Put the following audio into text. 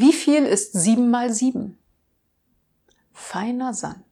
Wie viel ist sieben mal sieben? Feiner Sand.